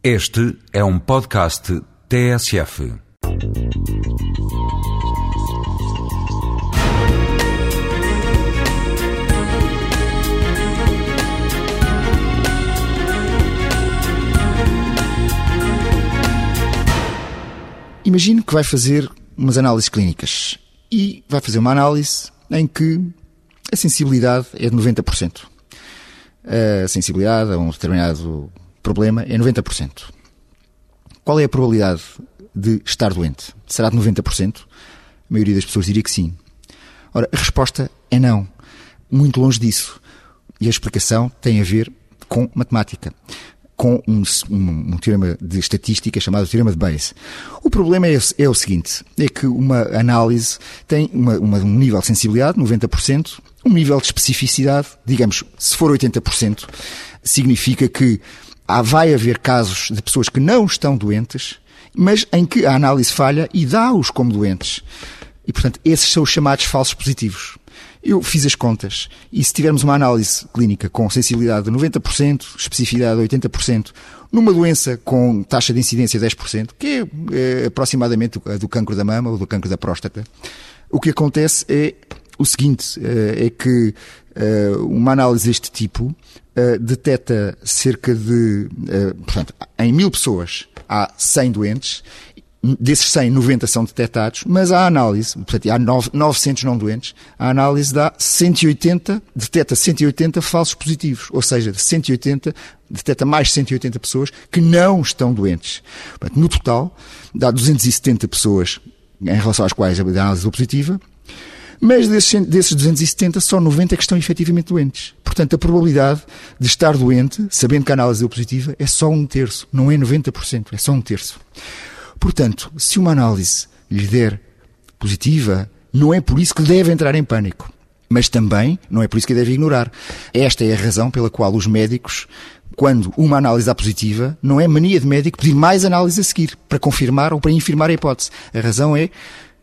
Este é um podcast TSF. Imagine que vai fazer umas análises clínicas e vai fazer uma análise em que a sensibilidade é de 90%. A sensibilidade a um determinado problema é 90%. Qual é a probabilidade de estar doente? Será de 90%? A maioria das pessoas diria que sim. Ora, a resposta é não. Muito longe disso. E a explicação tem a ver com matemática com um, um, um, teorema de estatística chamado teorema de Bayes. O problema é, é o seguinte, é que uma análise tem uma, uma, um nível de sensibilidade, 90%, um nível de especificidade, digamos, se for 80%, significa que há, vai haver casos de pessoas que não estão doentes, mas em que a análise falha e dá-os como doentes. E, portanto, esses são os chamados falsos positivos. Eu fiz as contas e se tivermos uma análise clínica com sensibilidade de 90%, especificidade de 80%, numa doença com taxa de incidência de 10%, que é, é aproximadamente a do cancro da mama ou do cancro da próstata, o que acontece é o seguinte, é, é que é, uma análise deste tipo é, detecta cerca de, portanto, em mil pessoas há 100 doentes desses 100, 90 são detectados, mas a análise, portanto, há 900 não doentes, a análise dá 180, detecta 180 falsos positivos, ou seja, de 180, detecta mais 180 pessoas que não estão doentes. Portanto, no total, dá 270 pessoas em relação às quais a análise deu positiva, mas desses, desses 270, só 90 que estão efetivamente doentes. Portanto, a probabilidade de estar doente, sabendo que a análise deu positiva, é só um terço, não é 90%, é só um terço. Portanto, se uma análise lhe der positiva, não é por isso que deve entrar em pânico. Mas também não é por isso que deve ignorar. Esta é a razão pela qual os médicos, quando uma análise dá positiva, não é mania de médico pedir mais análise a seguir, para confirmar ou para infirmar a hipótese. A razão é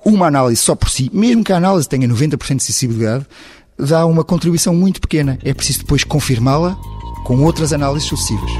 uma análise só por si, mesmo que a análise tenha 90% de sensibilidade, dá uma contribuição muito pequena. É preciso depois confirmá-la com outras análises sucessivas.